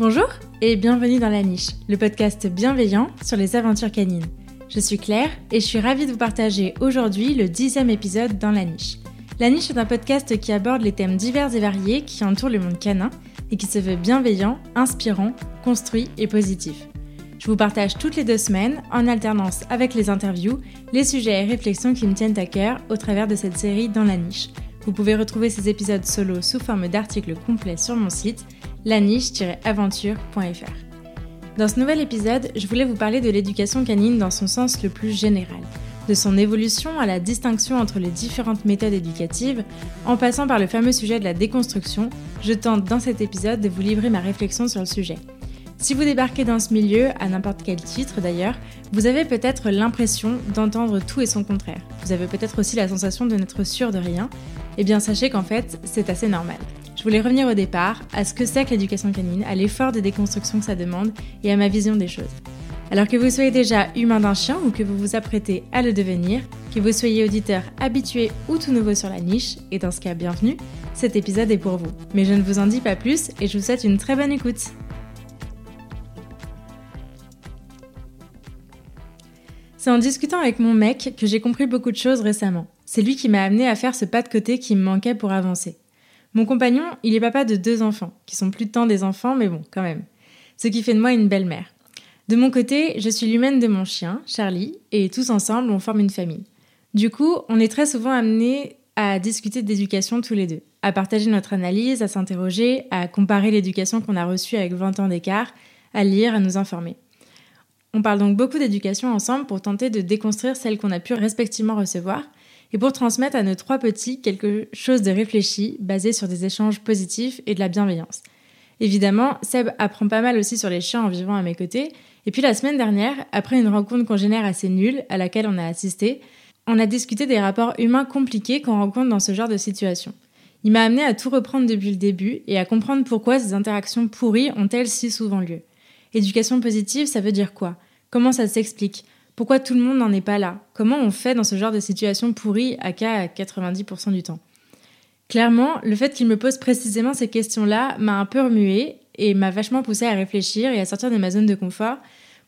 Bonjour et bienvenue dans La Niche, le podcast bienveillant sur les aventures canines. Je suis Claire et je suis ravie de vous partager aujourd'hui le dixième épisode dans La Niche. La Niche est un podcast qui aborde les thèmes divers et variés qui entourent le monde canin et qui se veut bienveillant, inspirant, construit et positif. Je vous partage toutes les deux semaines, en alternance avec les interviews, les sujets et réflexions qui me tiennent à cœur au travers de cette série dans la niche. Vous pouvez retrouver ces épisodes solo sous forme d'articles complets sur mon site laniche-aventure.fr. Dans ce nouvel épisode, je voulais vous parler de l'éducation canine dans son sens le plus général, de son évolution à la distinction entre les différentes méthodes éducatives, en passant par le fameux sujet de la déconstruction, je tente dans cet épisode de vous livrer ma réflexion sur le sujet. Si vous débarquez dans ce milieu, à n'importe quel titre d'ailleurs, vous avez peut-être l'impression d'entendre tout et son contraire. Vous avez peut-être aussi la sensation de n'être sûr de rien. Eh bien sachez qu'en fait, c'est assez normal. Je voulais revenir au départ, à ce que c'est que l'éducation canine, à l'effort de déconstruction que ça demande et à ma vision des choses. Alors que vous soyez déjà humain d'un chien ou que vous vous apprêtez à le devenir, que vous soyez auditeur habitué ou tout nouveau sur la niche, et dans ce cas bienvenue, cet épisode est pour vous. Mais je ne vous en dis pas plus et je vous souhaite une très bonne écoute. C'est en discutant avec mon mec que j'ai compris beaucoup de choses récemment. C'est lui qui m'a amené à faire ce pas de côté qui me manquait pour avancer. Mon compagnon, il est papa de deux enfants, qui sont plus de temps des enfants, mais bon, quand même. Ce qui fait de moi une belle-mère. De mon côté, je suis l'humaine de mon chien, Charlie, et tous ensemble, on forme une famille. Du coup, on est très souvent amenés à discuter d'éducation tous les deux, à partager notre analyse, à s'interroger, à comparer l'éducation qu'on a reçue avec 20 ans d'écart, à lire, à nous informer. On parle donc beaucoup d'éducation ensemble pour tenter de déconstruire celle qu'on a pu respectivement recevoir et pour transmettre à nos trois petits quelque chose de réfléchi, basé sur des échanges positifs et de la bienveillance. Évidemment, Seb apprend pas mal aussi sur les chiens en vivant à mes côtés. Et puis la semaine dernière, après une rencontre congénère assez nulle à laquelle on a assisté, on a discuté des rapports humains compliqués qu'on rencontre dans ce genre de situation. Il m'a amené à tout reprendre depuis le début et à comprendre pourquoi ces interactions pourries ont-elles si souvent lieu. Éducation positive, ça veut dire quoi? Comment ça s'explique? Pourquoi tout le monde n'en est pas là? Comment on fait dans ce genre de situation pourrie à cas à 90% du temps? Clairement, le fait qu'il me pose précisément ces questions-là m'a un peu remué et m'a vachement poussé à réfléchir et à sortir de ma zone de confort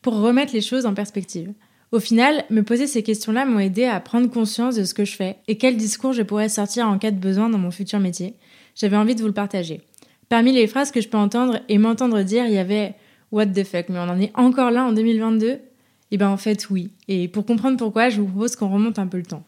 pour remettre les choses en perspective. Au final, me poser ces questions-là m'ont aidé à prendre conscience de ce que je fais et quel discours je pourrais sortir en cas de besoin dans mon futur métier. J'avais envie de vous le partager. Parmi les phrases que je peux entendre et m'entendre dire, il y avait What the fuck, mais on en est encore là en 2022 eh bien en fait oui. Et pour comprendre pourquoi, je vous propose qu'on remonte un peu le temps.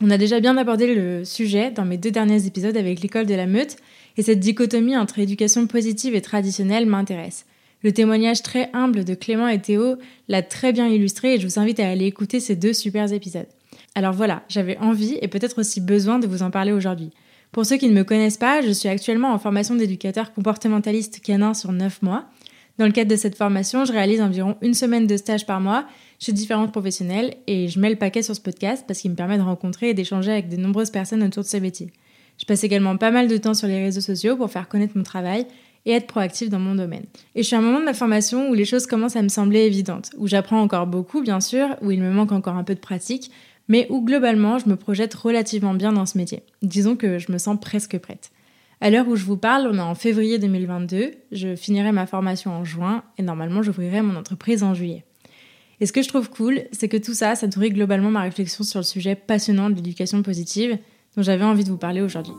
On a déjà bien abordé le sujet dans mes deux derniers épisodes avec l'école de la meute, et cette dichotomie entre éducation positive et traditionnelle m'intéresse. Le témoignage très humble de Clément et Théo l'a très bien illustré et je vous invite à aller écouter ces deux super épisodes. Alors voilà, j'avais envie et peut-être aussi besoin de vous en parler aujourd'hui. Pour ceux qui ne me connaissent pas, je suis actuellement en formation d'éducateur comportementaliste canin sur 9 mois dans le cadre de cette formation, je réalise environ une semaine de stage par mois chez différents professionnels et je mets le paquet sur ce podcast parce qu'il me permet de rencontrer et d'échanger avec de nombreuses personnes autour de ce métier. Je passe également pas mal de temps sur les réseaux sociaux pour faire connaître mon travail et être proactive dans mon domaine. Et je suis à un moment de ma formation où les choses commencent à me sembler évidentes, où j'apprends encore beaucoup bien sûr, où il me manque encore un peu de pratique, mais où globalement je me projette relativement bien dans ce métier. Disons que je me sens presque prête. À l'heure où je vous parle, on est en février 2022, je finirai ma formation en juin et normalement j'ouvrirai mon entreprise en juillet. Et ce que je trouve cool, c'est que tout ça, ça nourrit globalement ma réflexion sur le sujet passionnant de l'éducation positive dont j'avais envie de vous parler aujourd'hui.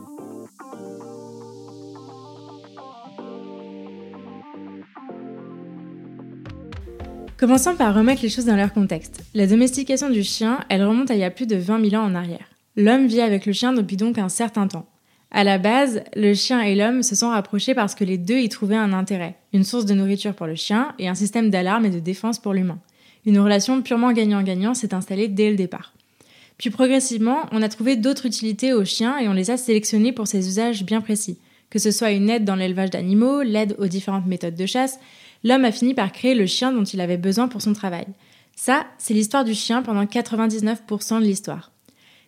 Commençons par remettre les choses dans leur contexte. La domestication du chien, elle remonte à il y a plus de 20 000 ans en arrière. L'homme vit avec le chien depuis donc un certain temps. À la base, le chien et l'homme se sont rapprochés parce que les deux y trouvaient un intérêt, une source de nourriture pour le chien et un système d'alarme et de défense pour l'humain. Une relation purement gagnant-gagnant s'est installée dès le départ. Puis progressivement, on a trouvé d'autres utilités aux chiens et on les a sélectionnés pour ces usages bien précis. Que ce soit une aide dans l'élevage d'animaux, l'aide aux différentes méthodes de chasse, l'homme a fini par créer le chien dont il avait besoin pour son travail. Ça, c'est l'histoire du chien pendant 99% de l'histoire.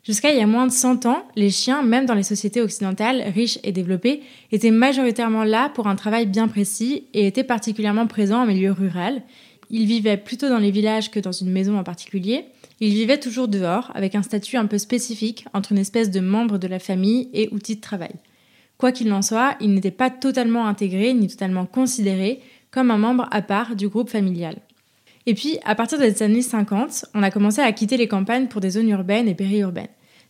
Jusqu'à il y a moins de 100 ans, les chiens, même dans les sociétés occidentales riches et développées, étaient majoritairement là pour un travail bien précis et étaient particulièrement présents en milieu rural. Ils vivaient plutôt dans les villages que dans une maison en particulier. Ils vivaient toujours dehors, avec un statut un peu spécifique entre une espèce de membre de la famille et outil de travail. Quoi qu'il en soit, ils n'étaient pas totalement intégrés ni totalement considérés comme un membre à part du groupe familial. Et puis, à partir des années 50, on a commencé à quitter les campagnes pour des zones urbaines et périurbaines.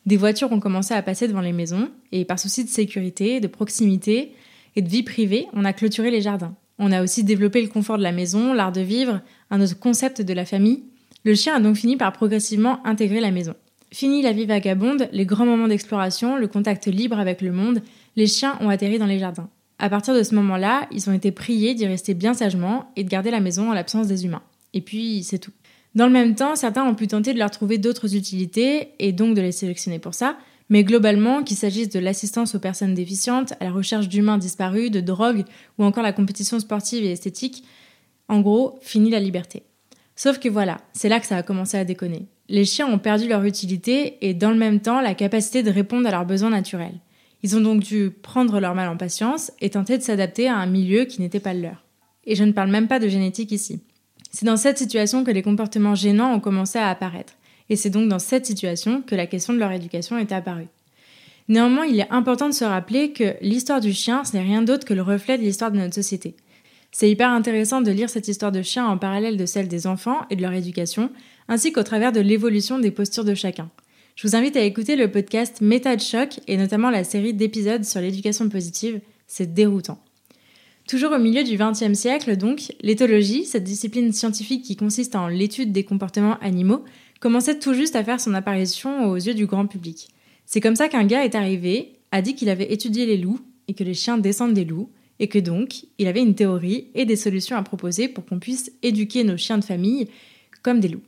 Des voitures ont commencé à passer devant les maisons, et par souci de sécurité, de proximité et de vie privée, on a clôturé les jardins. On a aussi développé le confort de la maison, l'art de vivre, un autre concept de la famille. Le chien a donc fini par progressivement intégrer la maison. Fini la vie vagabonde, les grands moments d'exploration, le contact libre avec le monde, les chiens ont atterri dans les jardins. À partir de ce moment-là, ils ont été priés d'y rester bien sagement et de garder la maison en l'absence des humains. Et puis, c'est tout. Dans le même temps, certains ont pu tenter de leur trouver d'autres utilités et donc de les sélectionner pour ça, mais globalement, qu'il s'agisse de l'assistance aux personnes déficientes, à la recherche d'humains disparus, de drogue ou encore la compétition sportive et esthétique, en gros, fini la liberté. Sauf que voilà, c'est là que ça a commencé à déconner. Les chiens ont perdu leur utilité et dans le même temps la capacité de répondre à leurs besoins naturels. Ils ont donc dû prendre leur mal en patience et tenter de s'adapter à un milieu qui n'était pas le leur. Et je ne parle même pas de génétique ici. C'est dans cette situation que les comportements gênants ont commencé à apparaître. Et c'est donc dans cette situation que la question de leur éducation est apparue. Néanmoins, il est important de se rappeler que l'histoire du chien, ce n'est rien d'autre que le reflet de l'histoire de notre société. C'est hyper intéressant de lire cette histoire de chien en parallèle de celle des enfants et de leur éducation, ainsi qu'au travers de l'évolution des postures de chacun. Je vous invite à écouter le podcast Méta de choc et notamment la série d'épisodes sur l'éducation positive. C'est déroutant. Toujours au milieu du XXe siècle, donc, l'éthologie, cette discipline scientifique qui consiste en l'étude des comportements animaux, commençait tout juste à faire son apparition aux yeux du grand public. C'est comme ça qu'un gars est arrivé, a dit qu'il avait étudié les loups et que les chiens descendent des loups, et que donc il avait une théorie et des solutions à proposer pour qu'on puisse éduquer nos chiens de famille comme des loups.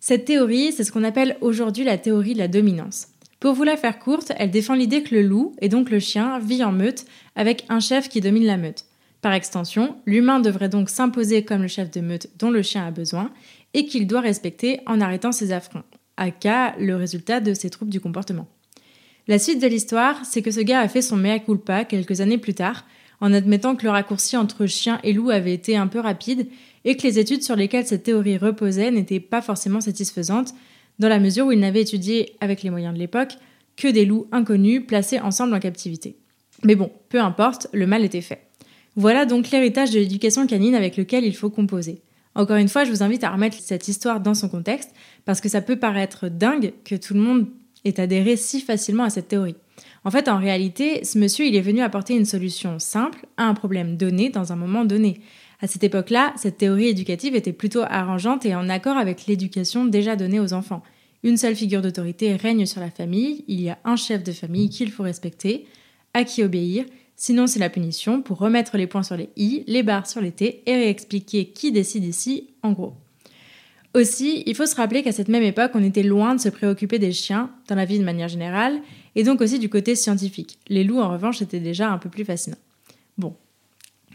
Cette théorie, c'est ce qu'on appelle aujourd'hui la théorie de la dominance. Pour vous la faire courte, elle défend l'idée que le loup, et donc le chien, vit en meute avec un chef qui domine la meute. Par extension, l'humain devrait donc s'imposer comme le chef de meute dont le chien a besoin et qu'il doit respecter en arrêtant ses affronts, cas le résultat de ses troubles du comportement. La suite de l'histoire, c'est que ce gars a fait son mea culpa quelques années plus tard, en admettant que le raccourci entre chien et loup avait été un peu rapide et que les études sur lesquelles cette théorie reposait n'étaient pas forcément satisfaisantes, dans la mesure où il n'avait étudié, avec les moyens de l'époque, que des loups inconnus placés ensemble en captivité. Mais bon, peu importe, le mal était fait. Voilà donc l'héritage de l'éducation canine avec lequel il faut composer. Encore une fois, je vous invite à remettre cette histoire dans son contexte, parce que ça peut paraître dingue que tout le monde ait adhéré si facilement à cette théorie. En fait, en réalité, ce monsieur, il est venu apporter une solution simple à un problème donné dans un moment donné. À cette époque-là, cette théorie éducative était plutôt arrangeante et en accord avec l'éducation déjà donnée aux enfants. Une seule figure d'autorité règne sur la famille, il y a un chef de famille qu'il faut respecter, à qui obéir, sinon c'est la punition pour remettre les points sur les i, les barres sur les t et réexpliquer qui décide ici, en gros. Aussi, il faut se rappeler qu'à cette même époque, on était loin de se préoccuper des chiens, dans la vie de manière générale, et donc aussi du côté scientifique. Les loups, en revanche, étaient déjà un peu plus fascinants. Bon,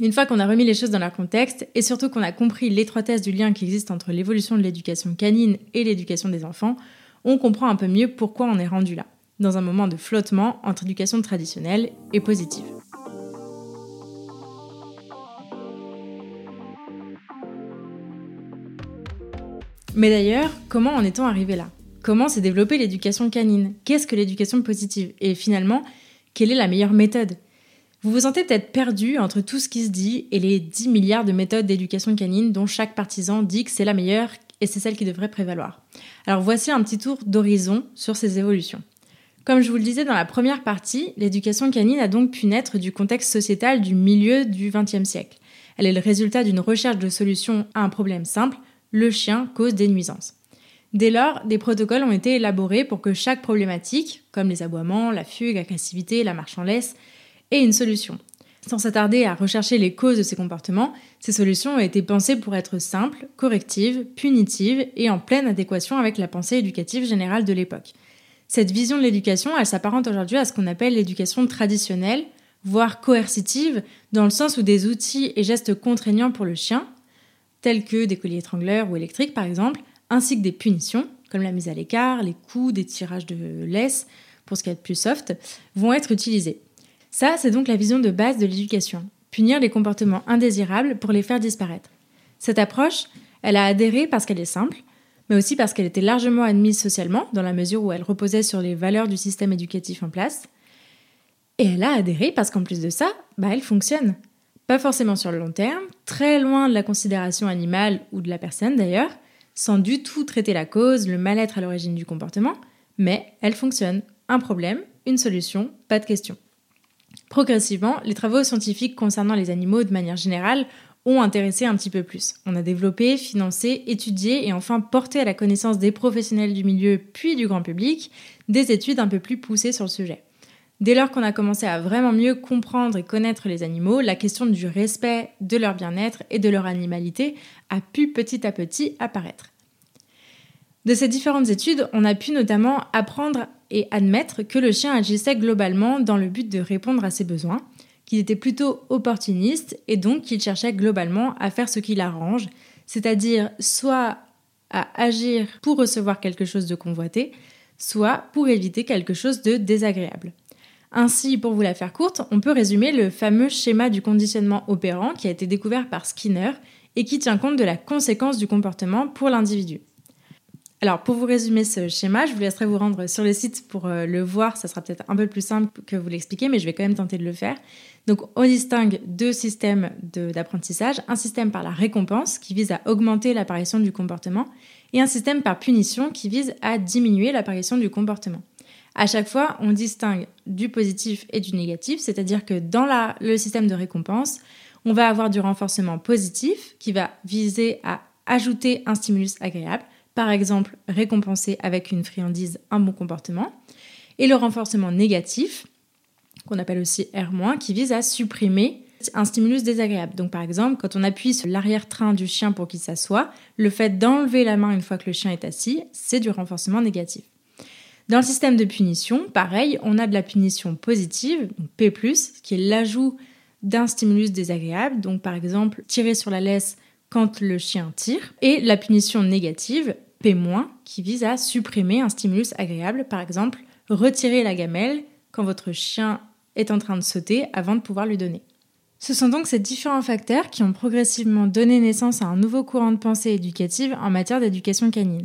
une fois qu'on a remis les choses dans leur contexte, et surtout qu'on a compris l'étroitesse du lien qui existe entre l'évolution de l'éducation canine et l'éducation des enfants, on comprend un peu mieux pourquoi on est rendu là, dans un moment de flottement entre éducation traditionnelle et positive. Mais d'ailleurs, comment en est-on arrivé là? Comment s'est développée l'éducation canine? Qu'est-ce que l'éducation positive? Et finalement, quelle est la meilleure méthode? Vous vous sentez peut-être perdu entre tout ce qui se dit et les 10 milliards de méthodes d'éducation canine dont chaque partisan dit que c'est la meilleure et c'est celle qui devrait prévaloir. Alors voici un petit tour d'horizon sur ces évolutions. Comme je vous le disais dans la première partie, l'éducation canine a donc pu naître du contexte sociétal du milieu du XXe siècle. Elle est le résultat d'une recherche de solutions à un problème simple, le chien cause des nuisances. Dès lors, des protocoles ont été élaborés pour que chaque problématique, comme les aboiements, la fugue, l'agressivité, la marche en laisse, et une solution. Sans s'attarder à rechercher les causes de ces comportements, ces solutions ont été pensées pour être simples, correctives, punitives et en pleine adéquation avec la pensée éducative générale de l'époque. Cette vision de l'éducation, elle s'apparente aujourd'hui à ce qu'on appelle l'éducation traditionnelle, voire coercitive, dans le sens où des outils et gestes contraignants pour le chien, tels que des colliers étrangleurs ou électriques par exemple, ainsi que des punitions, comme la mise à l'écart, les coups, des tirages de laisse, pour ce qui est de plus soft, vont être utilisés. Ça, c'est donc la vision de base de l'éducation. Punir les comportements indésirables pour les faire disparaître. Cette approche, elle a adhéré parce qu'elle est simple, mais aussi parce qu'elle était largement admise socialement, dans la mesure où elle reposait sur les valeurs du système éducatif en place. Et elle a adhéré parce qu'en plus de ça, bah, elle fonctionne. Pas forcément sur le long terme, très loin de la considération animale ou de la personne d'ailleurs, sans du tout traiter la cause, le mal-être à l'origine du comportement, mais elle fonctionne. Un problème, une solution, pas de question. Progressivement, les travaux scientifiques concernant les animaux de manière générale ont intéressé un petit peu plus. On a développé, financé, étudié et enfin porté à la connaissance des professionnels du milieu puis du grand public des études un peu plus poussées sur le sujet. Dès lors qu'on a commencé à vraiment mieux comprendre et connaître les animaux, la question du respect de leur bien-être et de leur animalité a pu petit à petit apparaître. De ces différentes études, on a pu notamment apprendre et admettre que le chien agissait globalement dans le but de répondre à ses besoins, qu'il était plutôt opportuniste et donc qu'il cherchait globalement à faire ce qui l'arrange, c'est-à-dire soit à agir pour recevoir quelque chose de convoité, soit pour éviter quelque chose de désagréable. Ainsi, pour vous la faire courte, on peut résumer le fameux schéma du conditionnement opérant qui a été découvert par Skinner et qui tient compte de la conséquence du comportement pour l'individu. Alors, pour vous résumer ce schéma, je vous laisserai vous rendre sur le site pour euh, le voir. Ça sera peut-être un peu plus simple que vous l'expliquer, mais je vais quand même tenter de le faire. Donc, on distingue deux systèmes d'apprentissage. Un système par la récompense, qui vise à augmenter l'apparition du comportement, et un système par punition, qui vise à diminuer l'apparition du comportement. À chaque fois, on distingue du positif et du négatif, c'est-à-dire que dans le système de récompense, on va avoir du renforcement positif qui va viser à ajouter un stimulus agréable, par exemple récompenser avec une friandise un bon comportement, et le renforcement négatif, qu'on appelle aussi R-, qui vise à supprimer un stimulus désagréable. Donc par exemple, quand on appuie sur l'arrière-train du chien pour qu'il s'assoie, le fait d'enlever la main une fois que le chien est assis, c'est du renforcement négatif. Dans le système de punition, pareil, on a de la punition positive, donc P+, qui est l'ajout d'un stimulus désagréable, donc par exemple tirer sur la laisse quand le chien tire, et la punition négative, P-, qui vise à supprimer un stimulus agréable, par exemple retirer la gamelle quand votre chien est en train de sauter avant de pouvoir lui donner. Ce sont donc ces différents facteurs qui ont progressivement donné naissance à un nouveau courant de pensée éducative en matière d'éducation canine.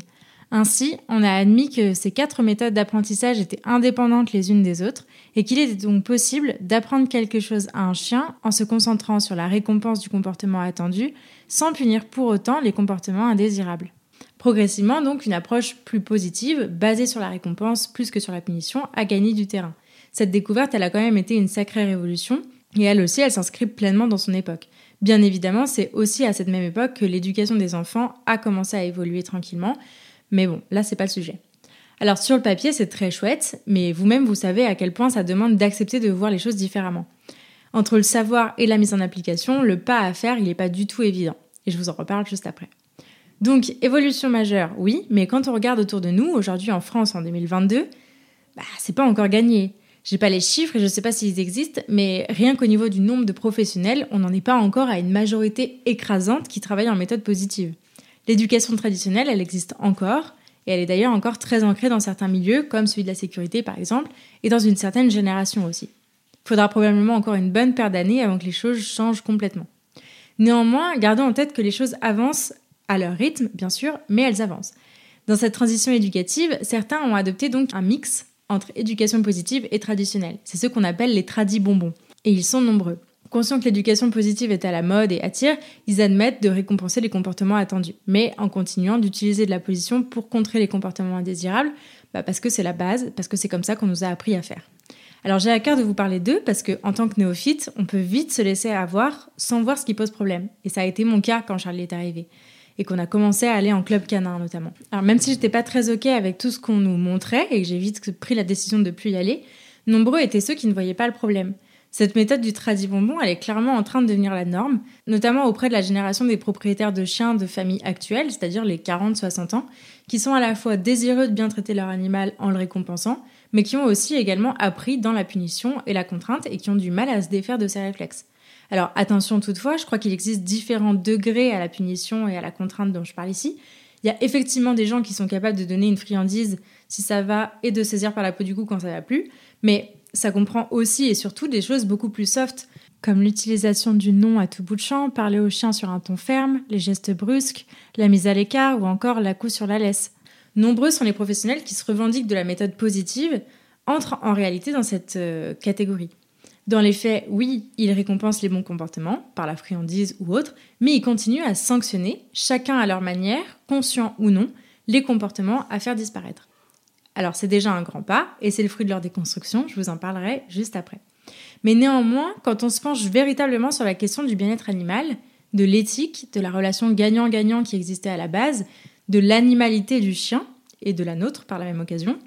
Ainsi, on a admis que ces quatre méthodes d'apprentissage étaient indépendantes les unes des autres et qu'il était donc possible d'apprendre quelque chose à un chien en se concentrant sur la récompense du comportement attendu sans punir pour autant les comportements indésirables. Progressivement, donc, une approche plus positive, basée sur la récompense plus que sur la punition, a gagné du terrain. Cette découverte, elle a quand même été une sacrée révolution, et elle aussi, elle s'inscrit pleinement dans son époque. Bien évidemment, c'est aussi à cette même époque que l'éducation des enfants a commencé à évoluer tranquillement, mais bon, là, c'est pas le sujet. Alors sur le papier, c'est très chouette, mais vous-même, vous savez à quel point ça demande d'accepter de voir les choses différemment. Entre le savoir et la mise en application, le pas à faire, il n'est pas du tout évident. Et je vous en reparle juste après. Donc, évolution majeure, oui, mais quand on regarde autour de nous, aujourd'hui en France en 2022, bah, c'est pas encore gagné. J'ai pas les chiffres et je sais pas s'ils existent, mais rien qu'au niveau du nombre de professionnels, on n'en est pas encore à une majorité écrasante qui travaille en méthode positive. L'éducation traditionnelle, elle existe encore, et elle est d'ailleurs encore très ancrée dans certains milieux, comme celui de la sécurité par exemple, et dans une certaine génération aussi. Il faudra probablement encore une bonne paire d'années avant que les choses changent complètement. Néanmoins, gardons en tête que les choses avancent à leur rythme, bien sûr, mais elles avancent. Dans cette transition éducative, certains ont adopté donc un mix entre éducation positive et traditionnelle. C'est ce qu'on appelle les tradis bonbons. Et ils sont nombreux. Conscients que l'éducation positive est à la mode et attire, ils admettent de récompenser les comportements attendus, mais en continuant d'utiliser de la position pour contrer les comportements indésirables, bah parce que c'est la base, parce que c'est comme ça qu'on nous a appris à faire. Alors j'ai à cœur de vous parler d'eux parce que en tant que néophyte, on peut vite se laisser avoir sans voir ce qui pose problème. Et ça a été mon cas quand Charlie est arrivé et qu'on a commencé à aller en club canin notamment. Alors même si j'étais pas très ok avec tout ce qu'on nous montrait et que j'ai vite pris la décision de plus y aller, nombreux étaient ceux qui ne voyaient pas le problème. Cette méthode du tradi bonbon, elle est clairement en train de devenir la norme, notamment auprès de la génération des propriétaires de chiens de famille actuelle, c'est-à-dire les 40-60 ans, qui sont à la fois désireux de bien traiter leur animal en le récompensant, mais qui ont aussi également appris dans la punition et la contrainte et qui ont du mal à se défaire de ces réflexes. Alors attention toutefois, je crois qu'il existe différents degrés à la punition et à la contrainte dont je parle ici. Il y a effectivement des gens qui sont capables de donner une friandise si ça va et de saisir par la peau du cou quand ça va plus, mais ça comprend aussi et surtout des choses beaucoup plus soft, comme l'utilisation du nom à tout bout de champ, parler au chien sur un ton ferme, les gestes brusques, la mise à l'écart ou encore la coup sur la laisse. Nombreux sont les professionnels qui se revendiquent de la méthode positive, entrent en réalité dans cette euh, catégorie. Dans les faits, oui, il récompense les bons comportements, par la friandise ou autre, mais il continue à sanctionner, chacun à leur manière, conscient ou non, les comportements à faire disparaître. Alors c'est déjà un grand pas, et c'est le fruit de leur déconstruction, je vous en parlerai juste après. Mais néanmoins, quand on se penche véritablement sur la question du bien-être animal, de l'éthique, de la relation gagnant-gagnant qui existait à la base, de l'animalité du chien, et de la nôtre par la même occasion,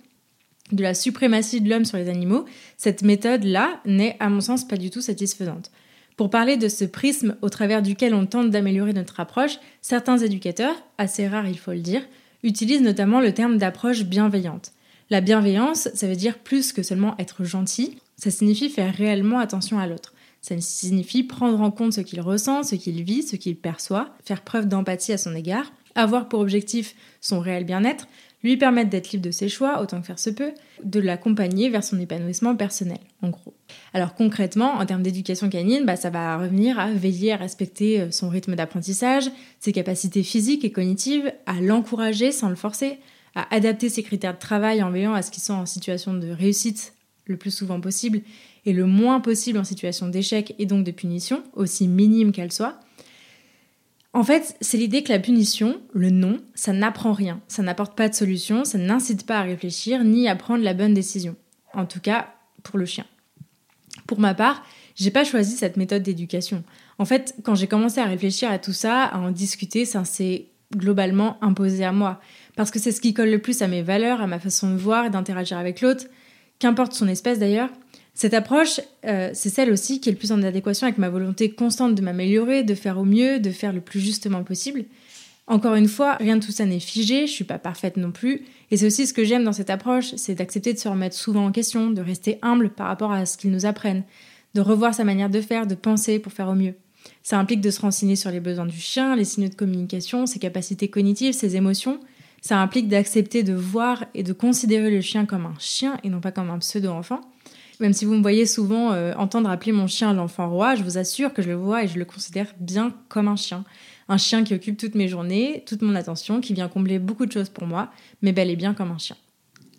de la suprématie de l'homme sur les animaux, cette méthode-là n'est, à mon sens, pas du tout satisfaisante. Pour parler de ce prisme au travers duquel on tente d'améliorer notre approche, certains éducateurs, assez rares il faut le dire, utilisent notamment le terme d'approche bienveillante. La bienveillance, ça veut dire plus que seulement être gentil, ça signifie faire réellement attention à l'autre. Ça signifie prendre en compte ce qu'il ressent, ce qu'il vit, ce qu'il perçoit, faire preuve d'empathie à son égard, avoir pour objectif son réel bien-être, lui permettre d'être libre de ses choix, autant que faire se peut, de l'accompagner vers son épanouissement personnel, en gros. Alors concrètement, en termes d'éducation canine, bah, ça va revenir à veiller à respecter euh, son rythme d'apprentissage, ses capacités physiques et cognitives, à l'encourager sans le forcer, à adapter ses critères de travail en veillant à ce qu'ils soient en situation de réussite le plus souvent possible et le moins possible en situation d'échec et donc de punition, aussi minime qu'elle soit, en fait, c'est l'idée que la punition, le non, ça n'apprend rien, ça n'apporte pas de solution, ça n'incite pas à réfléchir ni à prendre la bonne décision. En tout cas, pour le chien. Pour ma part, j'ai pas choisi cette méthode d'éducation. En fait, quand j'ai commencé à réfléchir à tout ça, à en discuter, ça s'est globalement imposé à moi. Parce que c'est ce qui colle le plus à mes valeurs, à ma façon de voir et d'interagir avec l'autre, qu'importe son espèce d'ailleurs. Cette approche, euh, c'est celle aussi qui est le plus en adéquation avec ma volonté constante de m'améliorer, de faire au mieux, de faire le plus justement possible. Encore une fois, rien de tout ça n'est figé, je suis pas parfaite non plus, et c'est aussi ce que j'aime dans cette approche, c'est d'accepter de se remettre souvent en question, de rester humble par rapport à ce qu'ils nous apprennent, de revoir sa manière de faire, de penser pour faire au mieux. Ça implique de se renseigner sur les besoins du chien, les signaux de communication, ses capacités cognitives, ses émotions. Ça implique d'accepter de voir et de considérer le chien comme un chien et non pas comme un pseudo-enfant. Même si vous me voyez souvent euh, entendre appeler mon chien l'enfant roi, je vous assure que je le vois et je le considère bien comme un chien. Un chien qui occupe toutes mes journées, toute mon attention, qui vient combler beaucoup de choses pour moi, mais bel et bien comme un chien.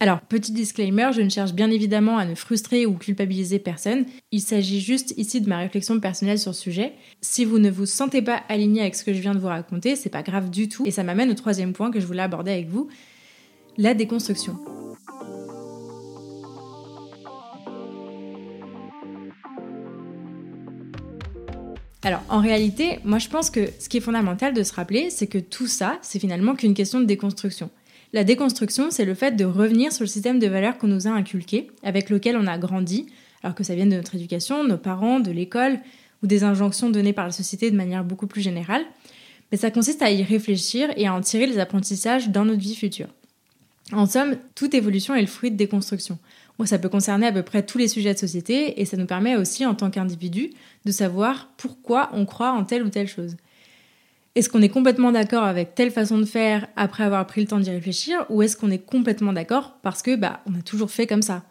Alors, petit disclaimer, je ne cherche bien évidemment à ne frustrer ou culpabiliser personne. Il s'agit juste ici de ma réflexion personnelle sur le sujet. Si vous ne vous sentez pas aligné avec ce que je viens de vous raconter, c'est pas grave du tout. Et ça m'amène au troisième point que je voulais aborder avec vous, la déconstruction. Alors en réalité, moi je pense que ce qui est fondamental de se rappeler, c'est que tout ça, c'est finalement qu'une question de déconstruction. La déconstruction, c'est le fait de revenir sur le système de valeurs qu'on nous a inculqué, avec lequel on a grandi, alors que ça vienne de notre éducation, nos parents, de l'école, ou des injonctions données par la société de manière beaucoup plus générale. Mais ça consiste à y réfléchir et à en tirer les apprentissages dans notre vie future. En somme, toute évolution est le fruit de déconstruction. Ça peut concerner à peu près tous les sujets de société et ça nous permet aussi, en tant qu'individu, de savoir pourquoi on croit en telle ou telle chose. Est-ce qu'on est complètement d'accord avec telle façon de faire après avoir pris le temps d'y réfléchir ou est-ce qu'on est complètement d'accord parce que bah on a toujours fait comme ça?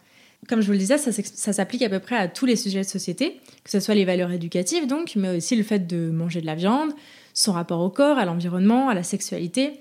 Comme je vous le disais, ça, s'applique à peu près à tous les sujets de société, que ce soit les valeurs éducatives donc, mais aussi le fait de manger de la viande, son rapport au corps, à l'environnement, à la sexualité.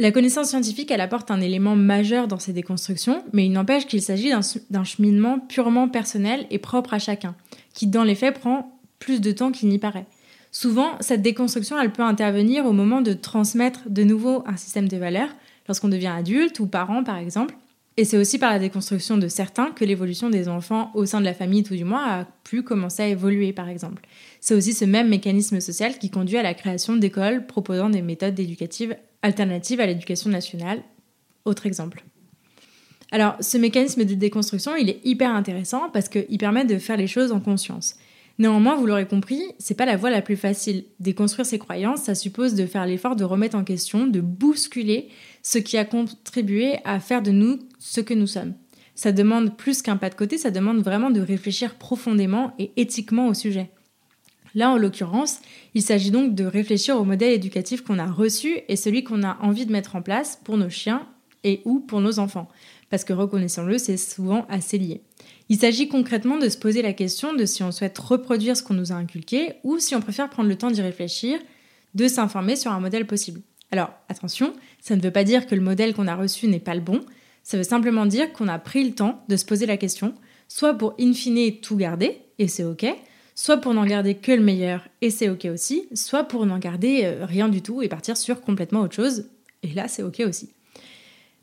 La connaissance scientifique, elle apporte un élément majeur dans ces déconstructions, mais il n'empêche qu'il s'agit d'un cheminement purement personnel et propre à chacun, qui dans les faits prend plus de temps qu'il n'y paraît. Souvent, cette déconstruction, elle peut intervenir au moment de transmettre de nouveau un système de valeurs, lorsqu'on devient adulte ou parent par exemple. Et c'est aussi par la déconstruction de certains que l'évolution des enfants au sein de la famille, tout du moins, a pu commencer à évoluer par exemple. C'est aussi ce même mécanisme social qui conduit à la création d'écoles proposant des méthodes éducatives alternative à l'éducation nationale. Autre exemple. Alors, ce mécanisme de déconstruction, il est hyper intéressant parce qu'il permet de faire les choses en conscience. Néanmoins, vous l'aurez compris, c'est pas la voie la plus facile. Déconstruire ses croyances, ça suppose de faire l'effort de remettre en question, de bousculer ce qui a contribué à faire de nous ce que nous sommes. Ça demande plus qu'un pas de côté, ça demande vraiment de réfléchir profondément et éthiquement au sujet. Là, en l'occurrence, il s'agit donc de réfléchir au modèle éducatif qu'on a reçu et celui qu'on a envie de mettre en place pour nos chiens et ou pour nos enfants. Parce que reconnaissons-le, c'est souvent assez lié. Il s'agit concrètement de se poser la question de si on souhaite reproduire ce qu'on nous a inculqué ou si on préfère prendre le temps d'y réfléchir, de s'informer sur un modèle possible. Alors attention, ça ne veut pas dire que le modèle qu'on a reçu n'est pas le bon, ça veut simplement dire qu'on a pris le temps de se poser la question soit pour in fine tout garder, et c'est ok, soit pour n'en garder que le meilleur, et c'est ok aussi, soit pour n'en garder euh, rien du tout et partir sur complètement autre chose, et là c'est ok aussi.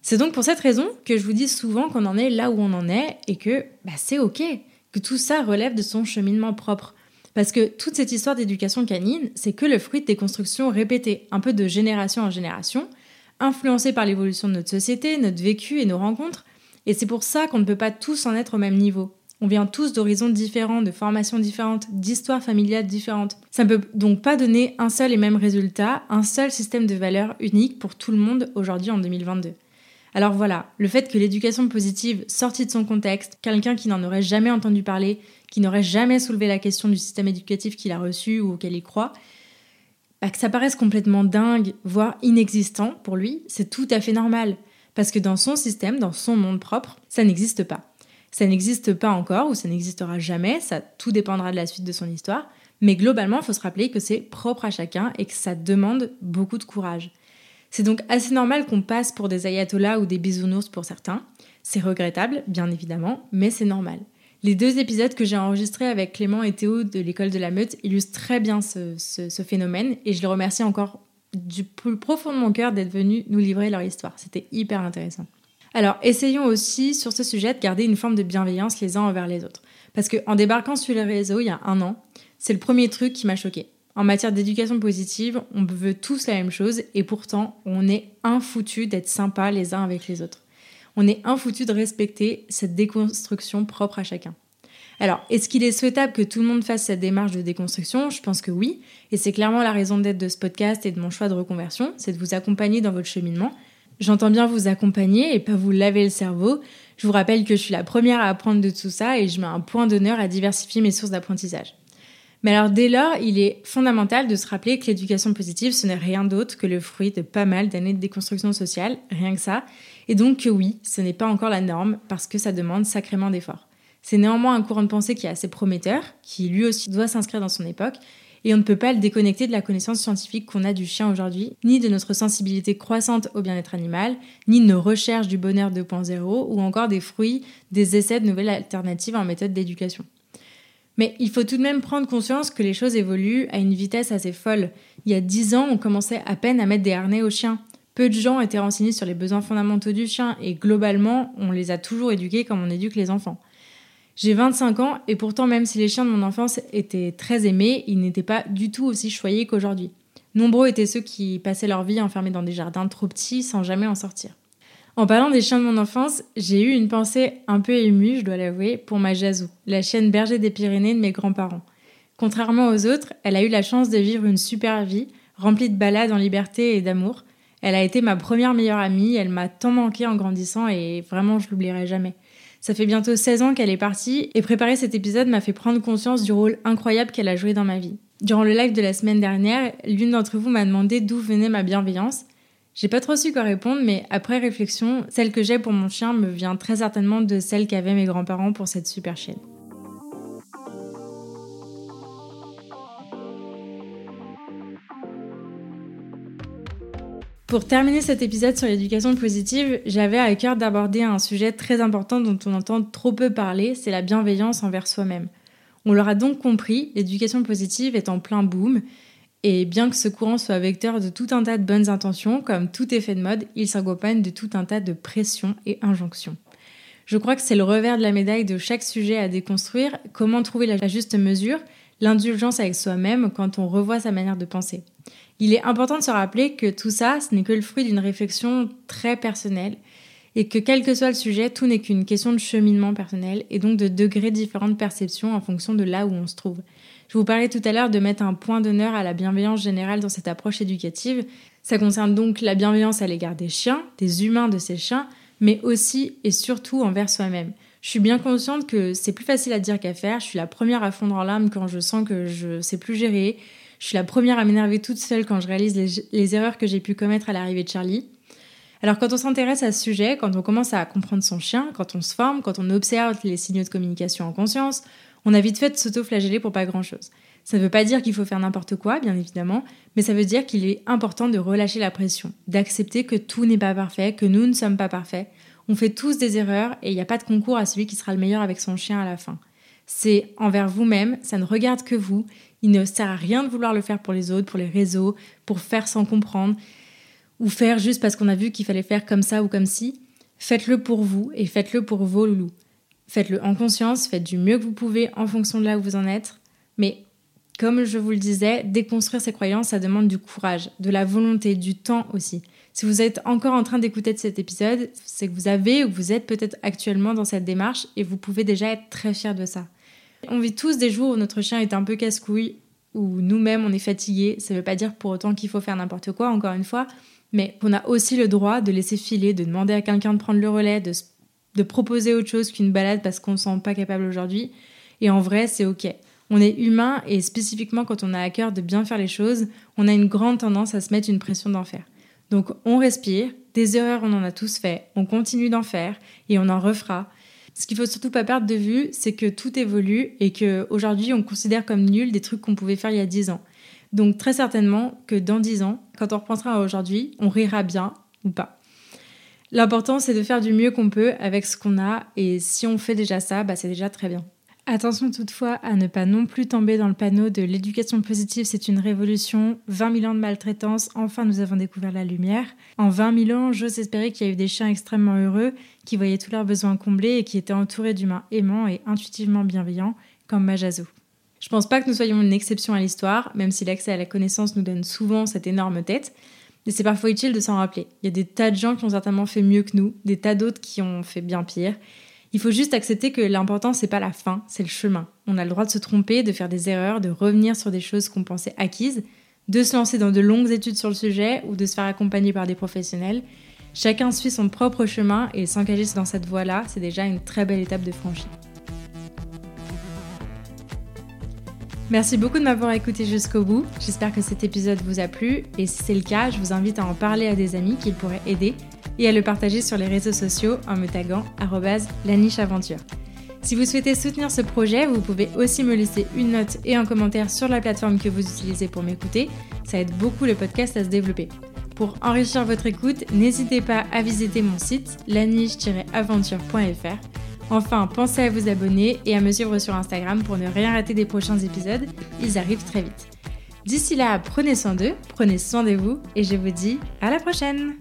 C'est donc pour cette raison que je vous dis souvent qu'on en est là où on en est et que bah, c'est ok, que tout ça relève de son cheminement propre. Parce que toute cette histoire d'éducation canine, c'est que le fruit des constructions répétées, un peu de génération en génération, influencées par l'évolution de notre société, notre vécu et nos rencontres. Et c'est pour ça qu'on ne peut pas tous en être au même niveau. On vient tous d'horizons différents, de formations différentes, d'histoires familiales différentes. Ça ne peut donc pas donner un seul et même résultat, un seul système de valeurs unique pour tout le monde aujourd'hui en 2022. Alors voilà, le fait que l'éducation positive, sortie de son contexte, quelqu'un qui n'en aurait jamais entendu parler, qui n'aurait jamais soulevé la question du système éducatif qu'il a reçu ou auquel il croit, bah, que ça paraisse complètement dingue, voire inexistant pour lui, c'est tout à fait normal. Parce que dans son système, dans son monde propre, ça n'existe pas. Ça n'existe pas encore ou ça n'existera jamais, ça tout dépendra de la suite de son histoire. Mais globalement, il faut se rappeler que c'est propre à chacun et que ça demande beaucoup de courage. C'est donc assez normal qu'on passe pour des ayatollahs ou des bisounours pour certains. C'est regrettable, bien évidemment, mais c'est normal. Les deux épisodes que j'ai enregistrés avec Clément et Théo de l'école de la Meute illustrent très bien ce, phénomène et je les remercie encore du plus profond de mon cœur d'être venus nous livrer leur histoire. C'était hyper intéressant. Alors, essayons aussi sur ce sujet de garder une forme de bienveillance les uns envers les autres. Parce qu'en débarquant sur les réseaux il y a un an, c'est le premier truc qui m'a choqué. En matière d'éducation positive, on veut tous la même chose et pourtant, on est infoutu d'être sympa les uns avec les autres. On est infoutu de respecter cette déconstruction propre à chacun. Alors, est-ce qu'il est souhaitable que tout le monde fasse cette démarche de déconstruction? Je pense que oui, et c'est clairement la raison d'être de ce podcast et de mon choix de reconversion, c'est de vous accompagner dans votre cheminement. J'entends bien vous accompagner et pas vous laver le cerveau. Je vous rappelle que je suis la première à apprendre de tout ça et je mets un point d'honneur à diversifier mes sources d'apprentissage. Mais alors dès lors, il est fondamental de se rappeler que l'éducation positive, ce n'est rien d'autre que le fruit de pas mal d'années de déconstruction sociale, rien que ça. Et donc que oui, ce n'est pas encore la norme parce que ça demande sacrément d'efforts. C'est néanmoins un courant de pensée qui est assez prometteur, qui lui aussi doit s'inscrire dans son époque, et on ne peut pas le déconnecter de la connaissance scientifique qu'on a du chien aujourd'hui, ni de notre sensibilité croissante au bien-être animal, ni de nos recherches du bonheur 2.0, ou encore des fruits des essais de nouvelles alternatives en méthode d'éducation. Mais il faut tout de même prendre conscience que les choses évoluent à une vitesse assez folle. Il y a dix ans, on commençait à peine à mettre des harnais aux chiens. Peu de gens étaient renseignés sur les besoins fondamentaux du chien et globalement, on les a toujours éduqués comme on éduque les enfants. J'ai 25 ans et pourtant, même si les chiens de mon enfance étaient très aimés, ils n'étaient pas du tout aussi choyés qu'aujourd'hui. Nombreux étaient ceux qui passaient leur vie enfermés dans des jardins trop petits sans jamais en sortir. En parlant des chiens de mon enfance, j'ai eu une pensée un peu émue, je dois l'avouer, pour ma Jazou, la chienne berger des Pyrénées de mes grands-parents. Contrairement aux autres, elle a eu la chance de vivre une super vie, remplie de balades en liberté et d'amour. Elle a été ma première meilleure amie, elle m'a tant manqué en grandissant et vraiment je l'oublierai jamais. Ça fait bientôt 16 ans qu'elle est partie et préparer cet épisode m'a fait prendre conscience du rôle incroyable qu'elle a joué dans ma vie. Durant le live de la semaine dernière, l'une d'entre vous m'a demandé d'où venait ma bienveillance j'ai pas trop su quoi répondre, mais après réflexion, celle que j'ai pour mon chien me vient très certainement de celle qu'avaient mes grands-parents pour cette super chienne. Pour terminer cet épisode sur l'éducation positive, j'avais à cœur d'aborder un sujet très important dont on entend trop peu parler, c'est la bienveillance envers soi-même. On l'aura donc compris, l'éducation positive est en plein boom et bien que ce courant soit vecteur de tout un tas de bonnes intentions, comme tout effet de mode, il s'accompagne de tout un tas de pressions et injonctions. Je crois que c'est le revers de la médaille de chaque sujet à déconstruire, comment trouver la juste mesure, l'indulgence avec soi-même quand on revoit sa manière de penser. Il est important de se rappeler que tout ça, ce n'est que le fruit d'une réflexion très personnelle et que quel que soit le sujet, tout n'est qu'une question de cheminement personnel et donc de degrés différents de perception en fonction de là où on se trouve. Je vous parlais tout à l'heure de mettre un point d'honneur à la bienveillance générale dans cette approche éducative. Ça concerne donc la bienveillance à l'égard des chiens, des humains de ces chiens, mais aussi et surtout envers soi-même. Je suis bien consciente que c'est plus facile à dire qu'à faire. Je suis la première à fondre en larmes quand je sens que je sais plus gérer. Je suis la première à m'énerver toute seule quand je réalise les, les erreurs que j'ai pu commettre à l'arrivée de Charlie. Alors quand on s'intéresse à ce sujet, quand on commence à comprendre son chien, quand on se forme, quand on observe les signaux de communication en conscience, on a vite fait de s'auto-flageller pour pas grand-chose. Ça ne veut pas dire qu'il faut faire n'importe quoi, bien évidemment, mais ça veut dire qu'il est important de relâcher la pression, d'accepter que tout n'est pas parfait, que nous ne sommes pas parfaits. On fait tous des erreurs et il n'y a pas de concours à celui qui sera le meilleur avec son chien à la fin. C'est envers vous-même, ça ne regarde que vous. Il ne sert à rien de vouloir le faire pour les autres, pour les réseaux, pour faire sans comprendre, ou faire juste parce qu'on a vu qu'il fallait faire comme ça ou comme ci. Faites-le pour vous et faites-le pour vos loulous. Faites-le en conscience, faites du mieux que vous pouvez en fonction de là où vous en êtes. Mais comme je vous le disais, déconstruire ses croyances, ça demande du courage, de la volonté, du temps aussi. Si vous êtes encore en train d'écouter cet épisode, c'est que vous avez ou vous êtes peut-être actuellement dans cette démarche et vous pouvez déjà être très fier de ça. On vit tous des jours où notre chien est un peu casse-couille, où nous-mêmes on est fatigué. Ça ne veut pas dire pour autant qu'il faut faire n'importe quoi, encore une fois, mais qu'on a aussi le droit de laisser filer, de demander à quelqu'un de prendre le relais, de, de proposer autre chose qu'une balade parce qu'on ne se sent pas capable aujourd'hui. Et en vrai, c'est ok. On est humain et spécifiquement quand on a à cœur de bien faire les choses, on a une grande tendance à se mettre une pression d'en faire. Donc on respire, des erreurs on en a tous fait, on continue d'en faire et on en refera. Ce qu'il faut surtout pas perdre de vue, c'est que tout évolue et que aujourd'hui on considère comme nul des trucs qu'on pouvait faire il y a 10 ans. Donc très certainement que dans 10 ans, quand on repensera à aujourd'hui, on rira bien ou pas. L'important c'est de faire du mieux qu'on peut avec ce qu'on a et si on fait déjà ça, bah, c'est déjà très bien. Attention toutefois à ne pas non plus tomber dans le panneau de l'éducation positive, c'est une révolution, 20 000 ans de maltraitance, enfin nous avons découvert la lumière. En 20 000 ans, j'ose espérer qu'il y a eu des chiens extrêmement heureux, qui voyaient tous leurs besoins comblés et qui étaient entourés d'humains aimants et intuitivement bienveillants, comme Majazo. Je pense pas que nous soyons une exception à l'histoire, même si l'accès à la connaissance nous donne souvent cette énorme tête. Mais c'est parfois utile de s'en rappeler. Il y a des tas de gens qui ont certainement fait mieux que nous, des tas d'autres qui ont fait bien pire. Il faut juste accepter que l'important, c'est pas la fin, c'est le chemin. On a le droit de se tromper, de faire des erreurs, de revenir sur des choses qu'on pensait acquises, de se lancer dans de longues études sur le sujet ou de se faire accompagner par des professionnels. Chacun suit son propre chemin et s'engager dans cette voie-là, c'est déjà une très belle étape de franchie. Merci beaucoup de m'avoir écouté jusqu'au bout. J'espère que cet épisode vous a plu et si c'est le cas, je vous invite à en parler à des amis qui pourraient aider et à le partager sur les réseaux sociaux en me taguant @lanicheaventure. Si vous souhaitez soutenir ce projet, vous pouvez aussi me laisser une note et un commentaire sur la plateforme que vous utilisez pour m'écouter. Ça aide beaucoup le podcast à se développer. Pour enrichir votre écoute, n'hésitez pas à visiter mon site laniche-aventure.fr. Enfin, pensez à vous abonner et à me suivre sur Instagram pour ne rien rater des prochains épisodes. Ils arrivent très vite. D'ici là, prenez soin d'eux, prenez soin de vous et je vous dis à la prochaine